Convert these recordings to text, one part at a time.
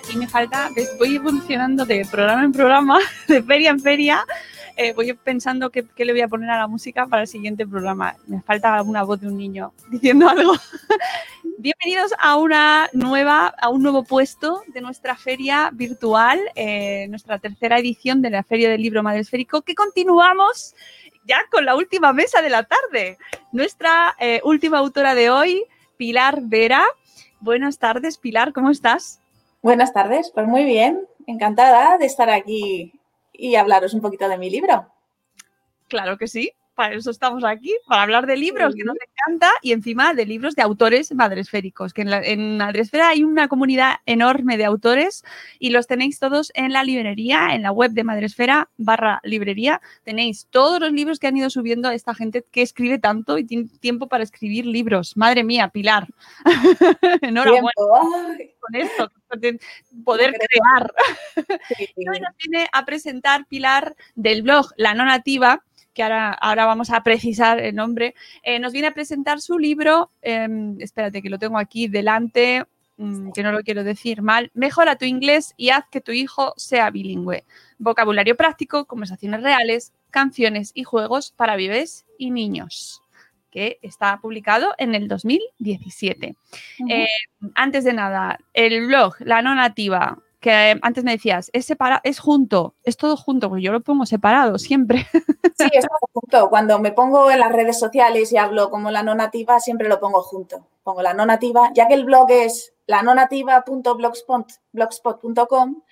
Aquí me falta, voy evolucionando de programa en programa, de feria en feria. eh, voy pensando qué, le voy a poner a la música para el siguiente programa. Me falta alguna voz de un niño diciendo algo. Bienvenidos a una nueva, a un nuevo puesto de nuestra feria virtual, eh, nuestra tercera edición de la Feria del Libro Madresférico, que continuamos ya con la última mesa de la tarde. Nuestra eh, última autora de hoy, Pilar Vera. Buenas tardes, Pilar, ¿cómo estás? Buenas tardes, pues muy bien, encantada de estar aquí y hablaros un poquito de mi libro. Claro que sí, para eso estamos aquí, para hablar de libros que nos encanta y encima de libros de autores madresféricos, que en, la, en Madresfera hay una comunidad enorme de autores y los tenéis todos en la librería, en la web de Madresfera barra librería. Tenéis todos los libros que han ido subiendo esta gente que escribe tanto y tiene tiempo para escribir libros. Madre mía, Pilar. Enhorabuena con esto, de poder crear. Y hoy nos viene a presentar Pilar del blog La No Nativa, que ahora, ahora vamos a precisar el nombre, eh, nos viene a presentar su libro, eh, espérate que lo tengo aquí delante, mm, que no lo quiero decir mal, Mejora tu inglés y haz que tu hijo sea bilingüe. Vocabulario práctico, conversaciones reales, canciones y juegos para bebés y niños que está publicado en el 2017. Ujú. Eh, antes de nada, el blog La No Nativa, que antes me decías, es, separa es junto, es todo junto, porque yo lo pongo separado siempre. Sí, es todo junto. Cuando me pongo en las redes sociales y hablo como la no nativa, siempre lo pongo junto. Pongo la no nativa, ya que el blog es la no nativa.blogspot.com,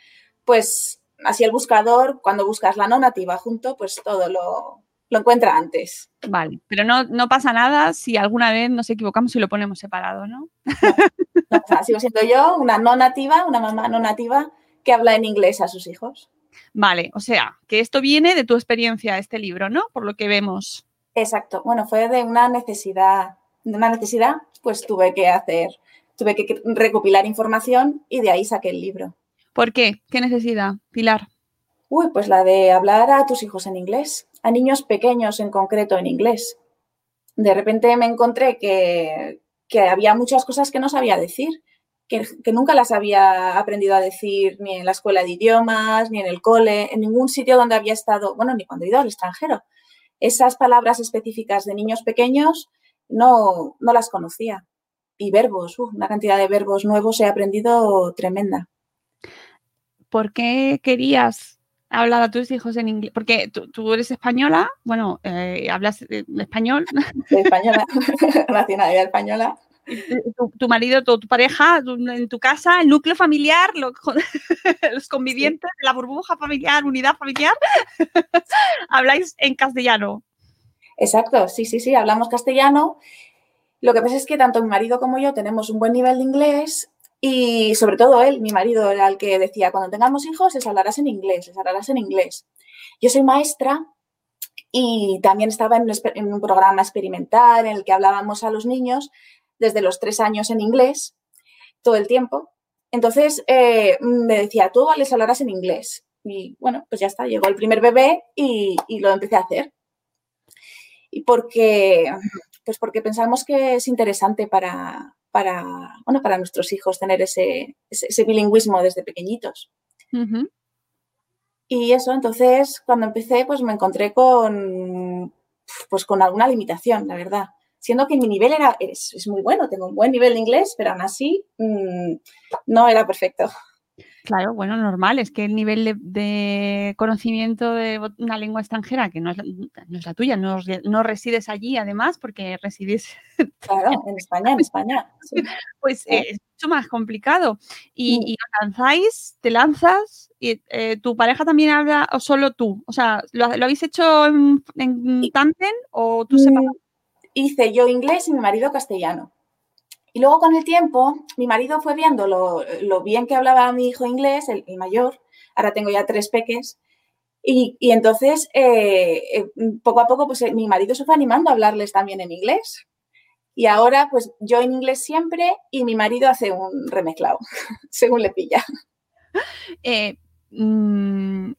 pues así el buscador, cuando buscas la no nativa junto, pues todo lo, lo encuentra antes. Vale, pero no, no pasa nada si alguna vez nos equivocamos y lo ponemos separado, ¿no? No sigo siendo yo una no nativa, una mamá no nativa que habla en inglés a sus hijos. Vale, o sea, que esto viene de tu experiencia, este libro, ¿no? Por lo que vemos. Exacto. Bueno, fue de una necesidad, de una necesidad, pues tuve que hacer, tuve que recopilar información y de ahí saqué el libro. ¿Por qué? ¿Qué necesidad, Pilar? Uy, pues la de hablar a tus hijos en inglés, a niños pequeños en concreto en inglés. De repente me encontré que, que había muchas cosas que no sabía decir, que, que, nunca las había aprendido a decir ni en la escuela de idiomas, ni en el cole, en ningún sitio donde había estado, bueno, ni cuando he ido al extranjero. Esas palabras específicas de niños pequeños no, no las conocía. Y verbos, uh, una cantidad de verbos nuevos he aprendido tremenda. ¿Por qué querías hablar a tus hijos en inglés? Porque tú, tú eres española, bueno, eh, hablas español. De española, nacionalidad española. Tu, tu, marido, tu, tu pareja, tu, en tu casa, el núcleo familiar, lo, los convivientes, sí. la burbuja familiar, unidad familiar, habláis en castellano. Exacto, sí, sí, sí, hablamos castellano. Lo que pasa es que tanto mi marido como yo tenemos un buen nivel de inglés y sobre todo él, mi marido, era el que decía, cuando tengamos hijos, les hablarás en inglés, les hablarás en inglés. Yo soy maestra y también estaba en un, en un programa experimental en el que hablábamos a los niños desde los tres años en inglés, todo el tiempo. Entonces eh, me decía, tú les hablarás en inglés. Y bueno, pues ya está, llegó el primer bebé y, y, lo empecé a hacer. Y porque, pues porque pensamos que es interesante para, para, bueno, para nuestros hijos tener ese, ese, bilingüismo desde pequeñitos. Y eso, entonces, cuando empecé, pues me encontré con, pues con alguna limitación, la verdad. Siendo que mi nivel era, es, muy bueno, tengo un buen nivel de inglés, pero aún así mm, no era perfecto. Claro, bueno, normal, es que el nivel de, conocimiento de una lengua extranjera, que no es, la tuya, no, resides allí además, porque residís... Claro, en España, en España. Pues es mucho más complicado. Y, mm. lanzáis, te lanzas, y eh, tu pareja también habla, o solo tú. O sea, ¿lo, habéis hecho en, en o tú? Mm, hice yo inglés y mi marido castellano. Y luego con el tiempo, mi marido fue viendo lo, bien que hablaba mi hijo inglés, el, mayor, ahora tengo ya tres peques, y, entonces eh, eh, poco a poco pues eh, mi marido se fue animando a hablarles también en inglés. Y ahora pues yo en inglés siempre y mi marido hace un remezclado, según le pilla. Mm,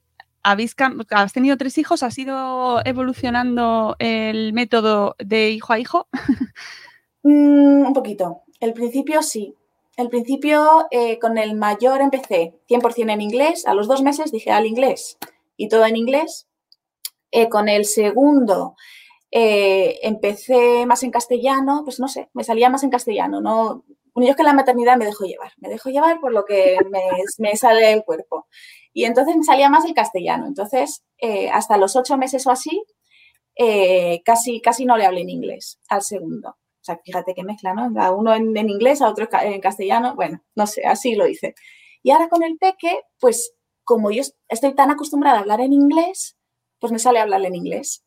¿habéis, has tenido tres hijos, ¿has ido evolucionando el método de hijo a hijo? Mm, un poquito. El principio sí. El principio eh, con el mayor empecé 100% en inglés. A los dos meses dije al inglés y todo en inglés. Eh, con el segundo eh, empecé más en castellano, pues no sé, me salía más en castellano. No, yo es que la maternidad me dejó llevar, me dejó llevar por lo que me, me sale el cuerpo. Y entonces me salía más el castellano. Entonces, hasta los ocho meses o así, casi, casi no le hablé en inglés al segundo. Sea, fíjate qué mezcla, ¿no? A uno en, inglés, a otro en castellano. Bueno, no sé, así lo hice. Y ahora con el peque, pues como yo estoy tan acostumbrada a hablar en inglés, pues me sale hablar en inglés.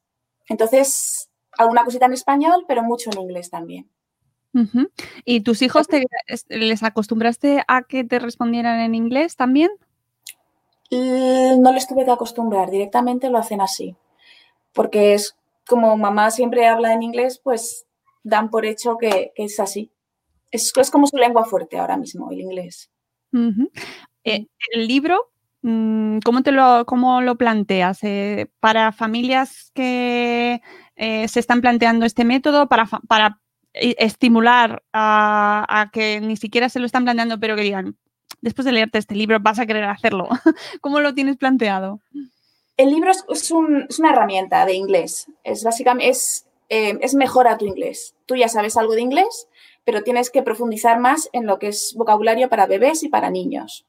Entonces, alguna cosita en español, pero mucho en inglés también. ¿Y tus hijos te, les acostumbraste a que te respondieran en inglés también? No les tuve que acostumbrar, directamente lo hacen así. Porque es como mamá siempre habla en inglés, pues dan por hecho que, es así. Es, es, como su lengua fuerte ahora mismo, el inglés. Eh, el libro, mm, ¿cómo, te lo, cómo lo planteas? Eh, ¿Para familias que eh, se están planteando este método, para, para estimular a, que ni siquiera se lo están planteando, pero que digan, después de leerte este libro vas a querer hacerlo? ¿Cómo lo tienes planteado? El libro es, es, una herramienta de inglés. Es básicamente, es, eh, es mejor a tu inglés. Tú ya sabes algo de inglés, pero tienes que profundizar más en lo que es vocabulario para bebés y para niños.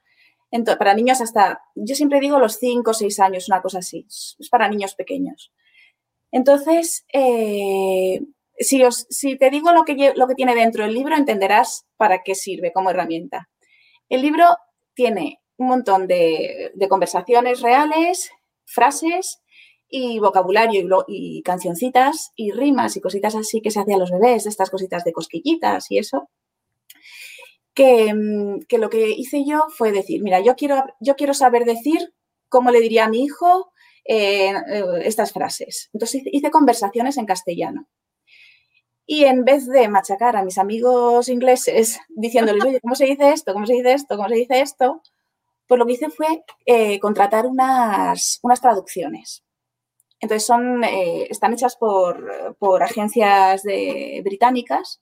para niños hasta, yo siempre digo los 5 o 6 años, una cosa así. Es para niños pequeños. Entonces, eh, si, si, te digo lo que, lo que tiene dentro el libro, entenderás para qué sirve como herramienta. El libro tiene un montón de conversaciones reales, frases y vocabulario y, cancioncitas y rimas y cositas así que se hacían los bebés, estas cositas de cosquillitas y eso. Mm, que, lo que hice yo fue decir, mira, yo quiero, yo quiero saber decir cómo le diría a mi hijo eh, eh, estas frases. Entonces hice conversaciones en castellano. Y en vez de machacar a mis amigos ingleses diciéndoles, oye, ¿cómo se dice esto? ¿Cómo se dice esto? ¿Cómo se dice esto? Pues lo que hice fue eh, contratar unas, unas traducciones. Entonces son, eh, están hechas por, agencias de, británicas,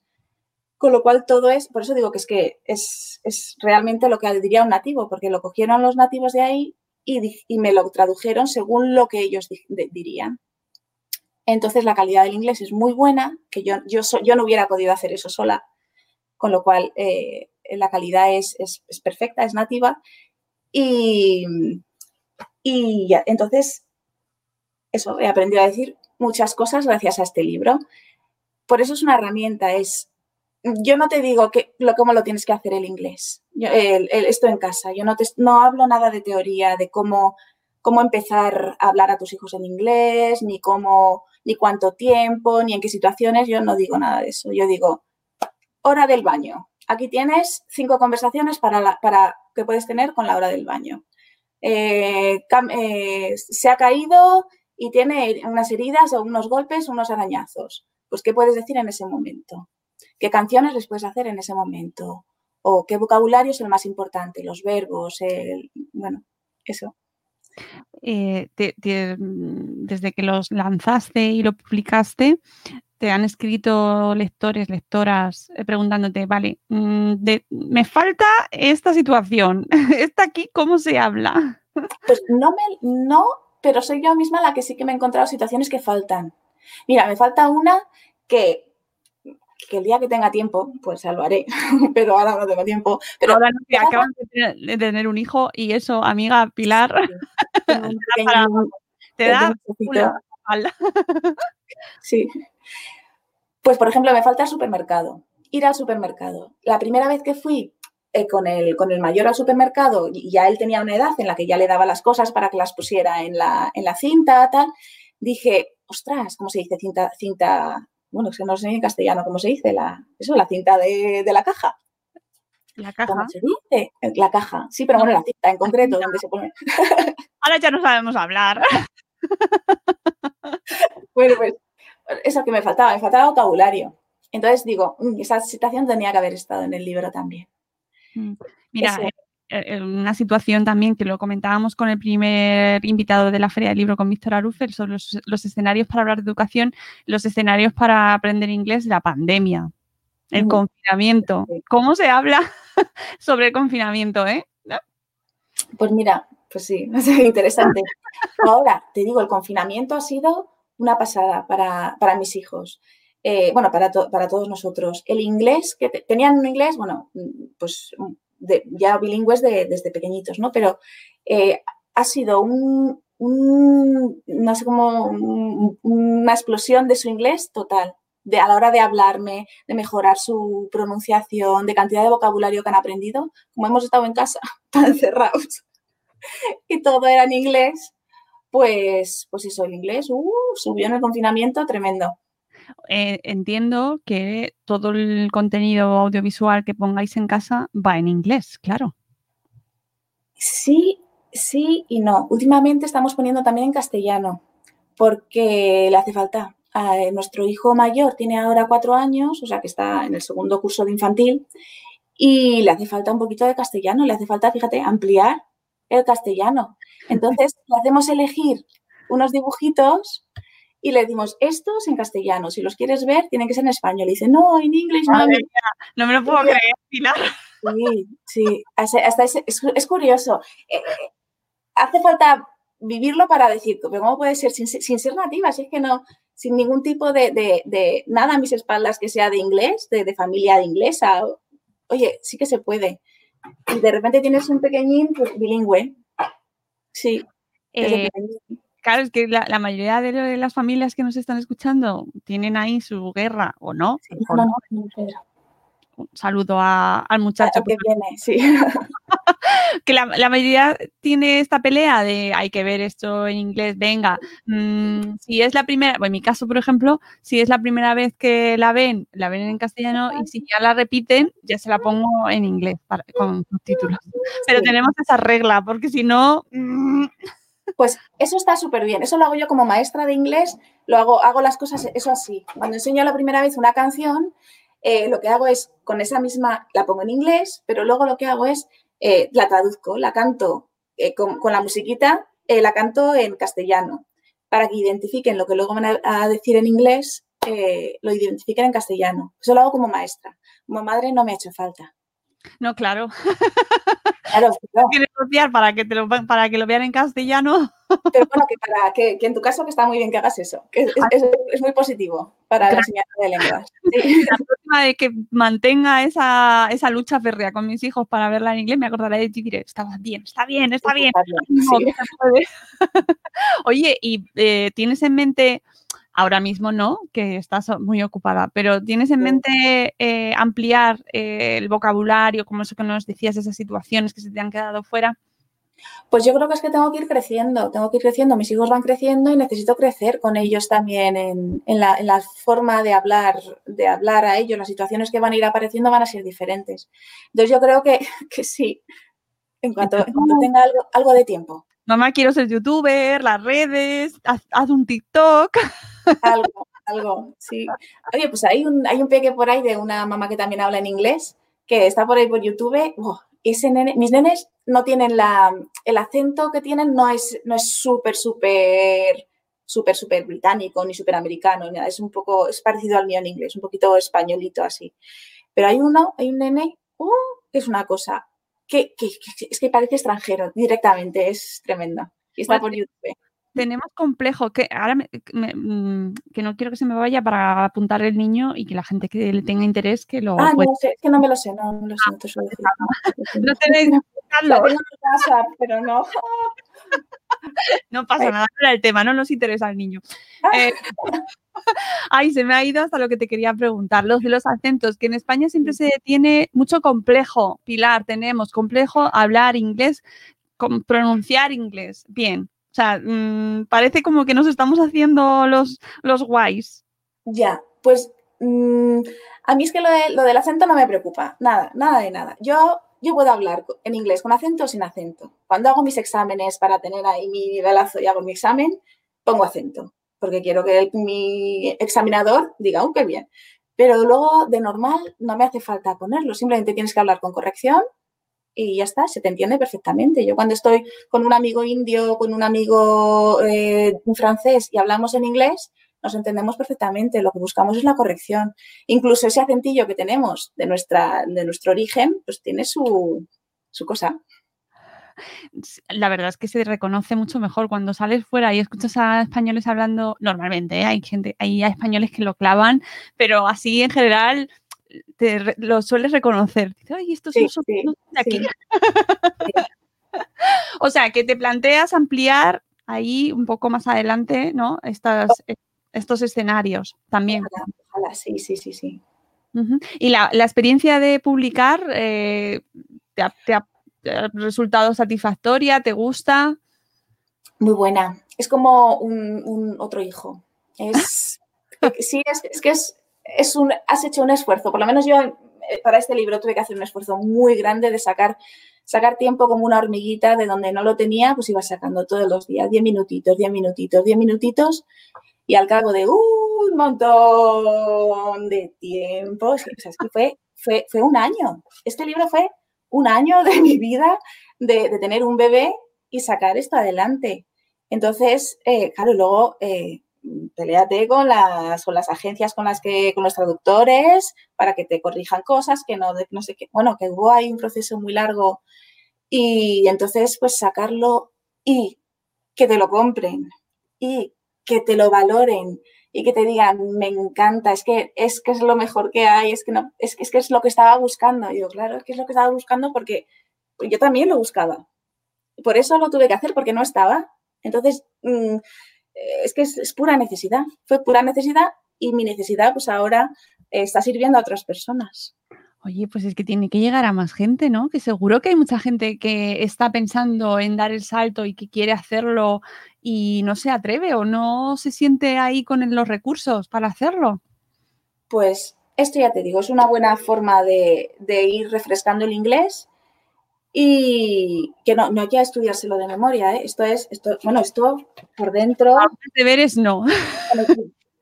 con lo cual todo es, por eso digo que es que es, realmente lo que diría un nativo, porque lo cogieron los nativos de ahí y, me lo tradujeron según lo que ellos dirían. Entonces la calidad del inglés es muy buena, que yo, yo, yo no hubiera podido hacer eso sola, con lo cual eh, la calidad es, es, perfecta, es nativa. Y, y entonces eso, he aprendido a decir muchas cosas gracias a este libro. Por eso es una herramienta, es, yo no te digo que, lo, cómo lo tienes que hacer el inglés, esto en casa, yo no, te, no hablo nada de teoría, de cómo, cómo empezar a hablar a tus hijos en inglés, ni cómo, ni cuánto tiempo, ni en qué situaciones, yo no digo nada de eso, yo digo, hora del baño. Aquí tienes cinco conversaciones para, para que puedes tener con la hora del baño. Eh, eh, se ha caído y tiene unas heridas o unos golpes, unos arañazos. Pues, ¿qué puedes decir en ese momento? ¿Qué canciones les puedes hacer en ese momento? ¿O qué vocabulario es el más importante? Los verbos, el, bueno, eso. Eh, desde que los lanzaste y lo publicaste, te han escrito lectores, lectoras, eh, preguntándote, vale, mm, de- me falta esta situación, esta aquí, ¿cómo se habla? Pues no me, no, pero soy yo misma la que sí que me he encontrado situaciones que faltan. Mira, me falta una que, que el día que tenga tiempo, pues ya lo haré, pero ahora no tengo tiempo. Pero Ahora no, que acaban de tener, de tener un hijo y eso, amiga Pilar, un pequeño- para- te da una. Sí. Pues, por ejemplo, me falta el supermercado. Ir al supermercado. La primera vez que fui eh, con, el, con el mayor al supermercado, y ya él tenía una edad en la que ya le daba las cosas para que las pusiera en la, en la cinta, tal, dije, ostras, ¿cómo se dice? Cinta, cinta, bueno, es que no sé en castellano cómo se dice, la, eso, la cinta de, de la caja. La ¿Cómo caja. se dice? Eh, La caja. Sí, pero bueno, la cinta en concreto, donde se pone. Ahora ya no sabemos hablar. Bueno, pues eso que me faltaba, me faltaba vocabulario. Entonces digo, "Mm, esa situación tenía que haber estado en el libro también. Mira, Eso. eh, eh, una situación también que lo comentábamos con el primer invitado de la Feria del Libro, con Víctor Arufel, sobre los, los escenarios para hablar de educación, los escenarios para aprender inglés, la pandemia, el Mm. confinamiento. ¿Cómo se habla sobre el confinamiento, eh? Pues mira, pues sí, es interesante. Ahora, te digo, el confinamiento ha sido una pasada para, para mis hijos. Eh, bueno, para, to- para todos nosotros. El inglés, que te- tenían un inglés, bueno, pues de- ya bilingües de- desde pequeñitos, ¿no? Pero eh, ha sido un, no sé cómo, un- una explosión de su inglés total. De, a la hora de hablarme, de mejorar su pronunciación, de cantidad de vocabulario que han aprendido, como hemos estado en casa, tan encerrados, y todo era en inglés, pues, pues eso, el inglés uh, subió en el confinamiento tremendo. Eh, entiendo que todo el contenido audiovisual que pongáis en casa va en inglés, claro. Sí, sí y no. Últimamente estamos poniendo también en castellano, porque le hace falta. Eh, nuestro hijo mayor tiene ahora cuatro años, o sea que está en el segundo curso de infantil, y le hace falta un poquito de castellano, le hace falta, fíjate, ampliar el castellano. Entonces, le hacemos elegir unos dibujitos y le decimos, estos en castellano, si los quieres ver, tienen que ser en español. Y dice, no, en inglés, no me lo puedo creer, Pilar. Sí, sí, hasta ese- es, es curioso. Eh, eh, hace falta vivirlo para decir, pero ¿cómo puede ser sin, sin ser nativa? Si es que no, sin ningún tipo de, de- de nada a mis espaldas que sea de inglés, de, de familia de inglesa. Oye, sí que se puede. Y de repente tienes un pequeñín pues, bilingüe. Sí. Eh, pequeñín. Claro, es que la, la mayoría de lo- de las familias que nos están escuchando tienen ahí su guerra, ¿o no? Sí, ¿O no. Un saludo a- al muchacho. Ah, que viene, sí. Que la, la mayoría tiene esta pelea de hay que ver esto en inglés, venga. mm, si es la primera, bueno, en mi caso, por ejemplo, si es la primera vez que la ven, la ven en castellano y si ya la repiten, ya se la pongo en inglés para- con subtítulos. Pero Sí. tenemos esa regla, porque si no. mm, Pues eso está súper bien. Eso lo hago yo como maestra de inglés. Lo hago, hago las cosas, eso así. Cuando enseño la primera vez una canción, eh, lo que hago es con esa misma, la pongo en inglés, pero luego lo que hago es eh, la traduzco, la canto eh, con, la musiquita, la canto en castellano, para que identifiquen lo que luego van a, a decir en inglés, lo identifiquen en castellano. Eso lo hago como maestra. Como madre no me ha hecho falta. No, claro. Claro, claro. Tienes que copiar para que, te lo, para que lo vean en castellano. Pero bueno, que, para, que, que en tu caso que está muy bien que hagas eso, que es, es- es muy positivo para la enseñanza de lenguas. Sí. La próxima vez que mantenga esa, esa lucha férrea con mis hijos para verla en inglés, me acordaré de ti y diré, está bien, está bien, está bien. Sí. que se puede. Oye, y eh, tienes en mente, ahora mismo no, que estás muy ocupada, pero tienes en mente eh, ampliar eh, el vocabulario, como eso que nos decías, esas situaciones que se te han quedado fuera. Pues yo creo que es que tengo que ir creciendo, tengo que ir creciendo, mis hijos van creciendo y necesito crecer con ellos también en, en la, en la forma de hablar, de hablar a ellos, las situaciones que van a ir apareciendo van a ser diferentes. Entonces yo creo que, que sí, en cuanto, en cuanto tenga algo, algo de tiempo, Mamá, quiero ser youtuber, las redes, haz, haz un TikTok. algo, algo, sí. Oye, pues hay un, hay un peque por ahí de una mamá que también habla en inglés, que está por ahí por YouTube. ese nene, mis nenes no tienen la, el acento que tienen, no es no es súper, súper súper, súper británico ni súper americano, ni nada. Es un poco, es parecido al mío en inglés, un poquito españolito así. Pero hay uno, hay un nene, uh, que es una cosa, que, que, que- es que parece extranjero directamente, es tremendo. Y está Pues por YouTube. Tenemos complejo, que ahora me- me- mm, que no quiero que se me vaya para apuntar el niño y que la gente que le tenga interés que lo Ah, pueda- no sé, es que no me lo sé, no, no lo sé, no te suelo decir. No tenéis que tengo en casa, pero no. No pasa nada, el tema, no nos interesa el niño. Eh, ay, se me ha ido hasta lo que te quería preguntar, los de los acentos, que en España siempre se tiene mucho complejo, Pilar, tenemos complejo hablar inglés, pronunciar inglés, bien. O sea, mm, parece como que nos estamos haciendo los, los guays. Ya, pues mm, a mí es que lo, de- del acento no me preocupa, nada, nada de nada. Yo, yo puedo hablar en inglés con acento o sin acento. Cuando hago mis exámenes para tener ahí mi nivelazo y hago mi examen, pongo acento, porque quiero que mi examinador diga, ¡uh, qué bien! Pero luego, de normal, no me hace falta ponerlo, simplemente tienes que hablar con corrección y ya está, se te entiende perfectamente. Yo cuando estoy con un amigo indio, con un amigo eh, francés y hablamos en inglés, nos entendemos perfectamente. Lo que buscamos es la corrección. Incluso ese acentillo que tenemos de, nuestra, de nuestro origen, pues tiene su, su cosa. La verdad es que se reconoce mucho mejor cuando sales fuera y escuchas a españoles hablando normalmente. ¿eh? Hay gente, hay españoles que lo clavan, pero así en general te lo sueles reconocer. Dices, Ay, estos Sí, no son, sí, no son de aquí. sí. O sea, que te planteas ampliar ahí un poco más adelante, ¿no? Estas, eh, estos escenarios también. Ojalá, ojalá, sí, sí, sí, sí. Y la, la experiencia de publicar, eh, ¿te, ha, te ha- te ha resultado satisfactoria? ¿Te gusta? Muy buena. Es como un, un otro hijo. Es, sí, es, es que es, es un, has hecho un esfuerzo. Por lo menos yo eh, para este libro tuve que hacer un esfuerzo muy grande de sacar, sacar tiempo como una hormiguita de donde no lo tenía, pues iba sacando todos los días, 10 minutitos, 10 minutitos, 10 minutitos. Y al cabo de un montón de tiempo, o sea, es que fue, fue, fue un año. Este libro fue un año de mi vida de, de tener un bebé y sacar esto adelante. Entonces, eh, claro, luego eh, peleate con las, con las agencias con las que, con los traductores, para que te corrijan cosas, que no, no sé qué. Bueno, que hubo ahí un proceso muy largo y entonces, pues sacarlo y que te lo compren y que te lo valoren y que te digan, me encanta, es que es que es lo mejor que hay, es que no, es que es, que es lo que estaba buscando. Y yo, claro, es que es lo que estaba buscando porque yo también lo buscaba. Por eso lo tuve que hacer, porque no estaba. Entonces, mm, es que es, es pura necesidad, fue pura necesidad y mi necesidad pues ahora eh, está sirviendo a otras personas. Oye, pues es que tiene que llegar a más gente, ¿no? Que seguro que hay mucha gente que está pensando en dar el salto y que quiere hacerlo y no se atreve o no se siente ahí con los recursos para hacerlo. Pues esto ya te digo, es una buena forma de, de ir refrescando el inglés y que no, no hay que estudiárselo de memoria, ¿eh? Esto es, esto, bueno, esto por dentro, Algunos deberes no. bueno,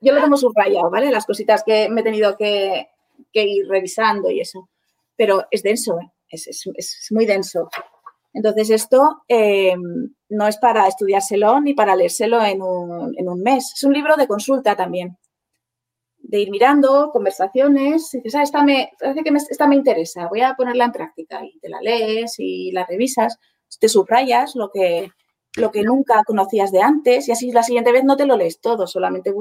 yo lo tengo subrayado, ¿vale? Las cositas que me he tenido que, que ir revisando y eso, pero es denso, ¿eh? es, es- es muy denso. Entonces esto eh, no es para estudiárselo ni para leérselo en un, en un mes, es un libro de consulta también de ir mirando, conversaciones, y dices, ah, esta me, parece que esta me interesa, voy a ponerla en práctica y te la lees y la revisas, te subrayas lo que, lo que nunca conocías de antes y así la siguiente vez no te lo lees todo, solamente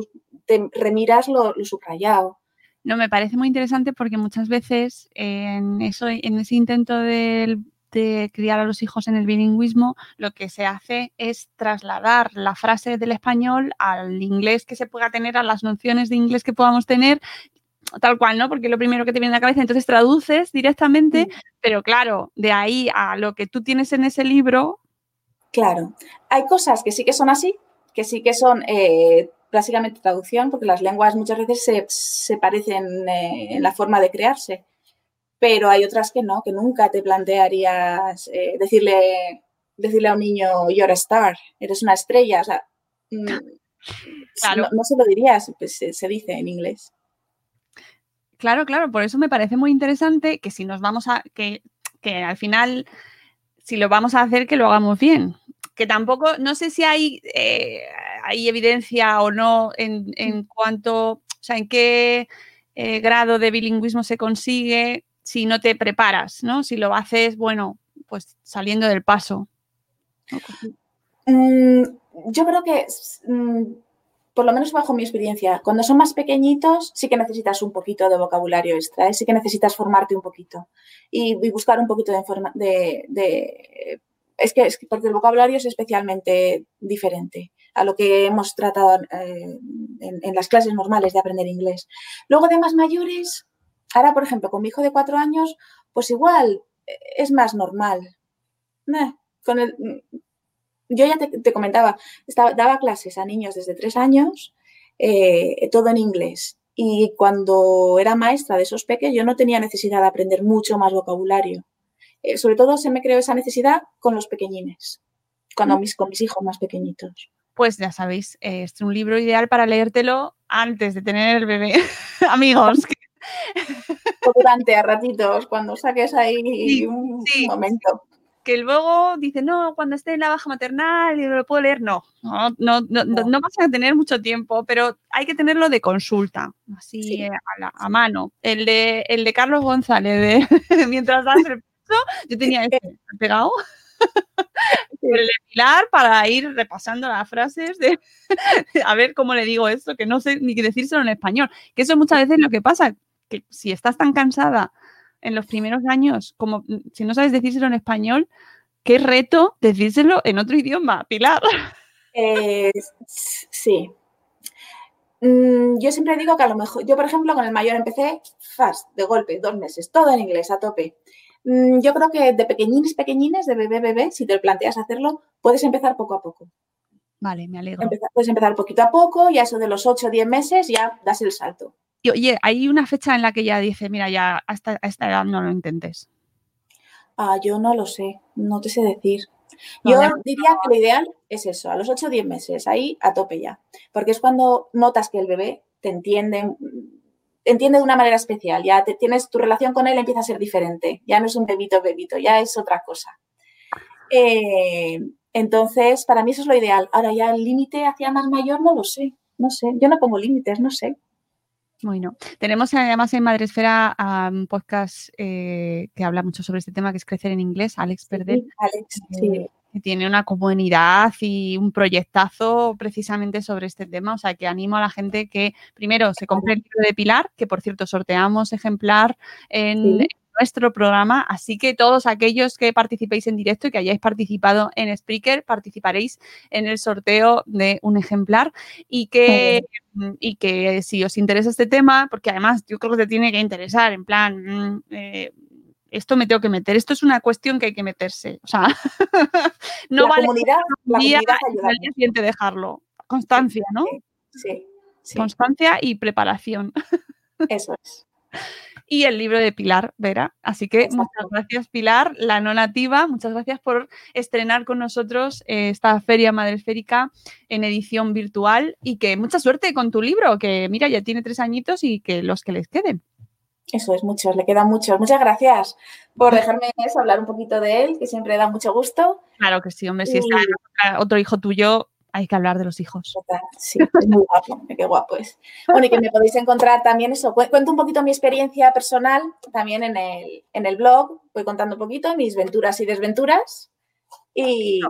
te remiras lo, lo subrayado. No, me parece muy interesante porque muchas veces en, eso, en ese intento del- de criar a los hijos en el bilingüismo, lo que se hace es trasladar la frase del español al inglés que se pueda tener, a las nociones de inglés que podamos tener, tal cual, ¿no? Porque es lo primero que te viene a la cabeza. Entonces traduces directamente, pero claro, de ahí a lo que tú tienes en ese libro, Claro, hay cosas que sí que son así, que sí que son eh, básicamente traducción, porque las lenguas muchas veces se, se parecen eh, en la forma de crearse, pero hay otras que no, que nunca te plantearías eh, decirle, decirle a un niño, you're a star, eres una estrella, o sea, mm, Claro. no, no se lo dirías, pues se, se dice en inglés. Claro, claro, por eso me parece muy interesante que si nos vamos a, que, que al final, si lo vamos a hacer, que lo hagamos bien. Que tampoco, no sé si hay, eh, hay evidencia o no en, en cuanto, o sea, en qué eh, grado de bilingüismo se consigue si no te preparas, ¿no? Si lo haces, bueno, pues saliendo del paso. Mm, yo creo que, mm, por lo menos bajo mi experiencia, cuando son más pequeñitos sí que necesitas un poquito de vocabulario extra, ¿eh? sí que necesitas formarte un poquito y, buscar un poquito de, de, de- es, que, es que porque el vocabulario es especialmente diferente a lo que hemos tratado eh, en, en las clases normales de aprender inglés. Luego de más mayores, ahora por ejemplo con mi hijo de cuatro años, pues igual eh, es más normal. Con el, yo ya te, te comentaba, estaba, daba clases a niños desde tres años, eh, todo en inglés. Y cuando era maestra de esos peques, yo no tenía necesidad de aprender mucho más vocabulario. Eh, sobre todo se me creó esa necesidad con los pequeñines, cuando mis, con mis hijos más pequeñitos. Pues ya sabéis, es un libro ideal para leértelo antes de tener el bebé. Amigos, O durante a ratitos, cuando saques ahí Sí, un sí. momento. que luego dice, no, cuando esté en la baja maternal y lo puedo leer, no, no, no, no, no, no vas a tener mucho tiempo, pero hay que tenerlo de consulta, así Sí. eh, a, la- a mano. El de, el de Carlos González, de mientras das el paso, yo tenía este pegado. El de Pilar para ir repasando las frases de a ver cómo le digo esto, que no sé ni qué decírselo en español. Que eso muchas veces lo que pasa, que si estás tan cansada en los primeros años, como mm, si no sabes decírselo en español, qué reto decírselo en otro idioma, Pilar. Eh, sí. Mm, yo siempre digo que a lo mejor, yo por ejemplo con el mayor empecé fast, de golpe, dos meses, todo en inglés, a tope. Mm, yo creo que de pequeñines, pequeñines, de bebé, bebé, si te planteas hacerlo, puedes empezar poco a poco. Vale, me alegro. Empezar- puedes empezar poquito a poco y a eso de los 8 o 10 meses ya das el salto. Y oye, hay una fecha en la que ya dice, mira, ya hasta a esta edad no lo intentes. Ah, yo no lo sé, no te sé decir. No, Yo diría que lo ideal es eso, a los 8 o 10 meses, ahí a tope ya. Porque es cuando notas que el bebé te entiende, mm, entiende de una manera especial. Ya te, tienes tu relación con él empieza a ser diferente. Ya no es un bebito, bebito, ya es otra cosa. Eh, entonces, para mí eso es lo ideal. Ahora ya el límite hacia más mayor no lo sé, no sé. Yo no pongo límites, no sé. Bueno, tenemos además en Madresfera un podcast eh, que habla mucho sobre este tema, que es Crecer en Inglés, Alex Perdel, Alex, sí. eh, que tiene una comunidad y un proyectazo precisamente sobre este tema. O sea, que animo a la gente que primero se compre el libro de Pilar, que por cierto sorteamos ejemplar en Sí. Nuestro programa. Así que todos aquellos que participéis en directo y que hayáis participado en Spreaker, participaréis en el sorteo de un ejemplar y que, mm, y que si os interesa este tema, porque además yo creo que te tiene que interesar, en plan, mm, eh, esto me tengo que meter, esto es una cuestión que hay que meterse. O sea, no la vale comunidad, la un día al día siguiente dejarlo. Constancia, ¿no? Sí, sí, Constancia y preparación. eso es. Y el libro de Pilar Vera. Así que Exacto. muchas gracias, Pilar, la no nativa. Muchas gracias por estrenar con nosotros eh, esta Feria Madresférica en edición virtual y que mucha suerte con tu libro, que mira, ya tiene tres añitos y que los que les queden. Eso es, muchos, le quedan muchos. Muchas gracias por dejarme eso, hablar un poquito de él, que siempre da mucho gusto. Claro que sí, hombre, si está Y- otro hijo tuyo, hay que hablar de los hijos. Sí, es muy guapo, qué guapo es. Bueno, y que me podéis encontrar también eso. cu- Cuento un poquito mi experiencia personal también en el, en el blog. Voy contando un poquito mis venturas y desventuras. Y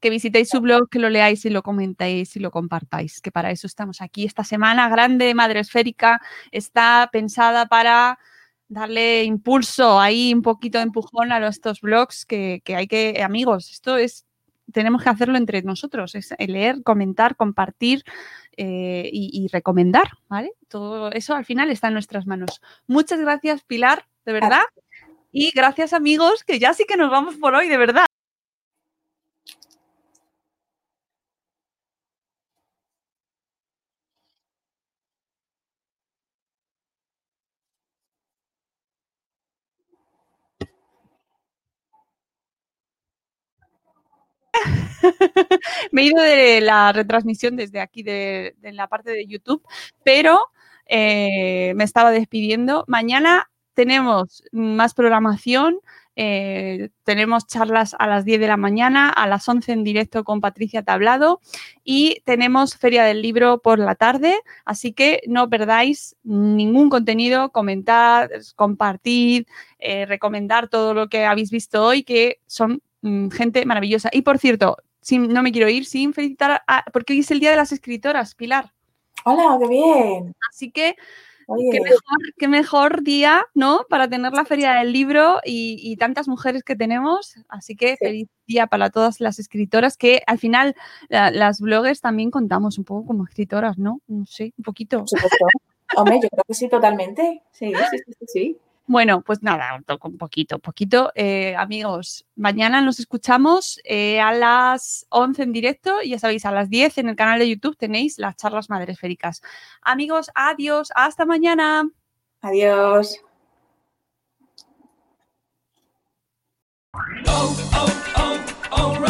que visitéis su blog, que lo leáis y lo comentéis y lo compartáis, que para eso estamos aquí. Esta semana grande, Madre Esférica, está pensada para darle impulso ahí, un poquito de empujón a los- estos blogs que, que hay que, amigos, esto es, tenemos que hacerlo entre nosotros, es leer, comentar, compartir eh, y, y recomendar, ¿vale? Todo eso al final está en nuestras manos. Muchas gracias, Pilar, de verdad. Y gracias, amigos, que ya sí que nos vamos por hoy, de verdad. Me he ido de la retransmisión desde aquí, de, la parte de YouTube, pero eh, me estaba despidiendo. Mañana tenemos más programación. Eh, tenemos charlas a las 10 de la mañana, a las 11 en directo con Patricia Tablado y tenemos Feria del Libro por la tarde, así que no perdáis ningún contenido, comentad, compartid, eh, recomendar todo lo que habéis visto hoy, que son gente maravillosa. Y por cierto, no me quiero ir sin felicitar, a, porque hoy es el Día de las Escritoras, Pilar. Hola, qué bien. Así que Qué mejor, día, ¿no? Para tener la feria del libro y, tantas mujeres que tenemos. Así que feliz día para todas las escritoras que al final las bloggers también contamos un poco como escritoras, ¿no? Sí, un poquito. Hombre, yo creo que sí, totalmente. Sí, sí, sí, sí. Bueno, pues nada, un poquito, poquito. Eh, amigos, mañana nos escuchamos eh, a las 11 en directo y ya sabéis, a las 10 en el canal de YouTube tenéis las charlas madresféricas. Amigos, adiós, hasta mañana. Adiós. Oh, oh, oh,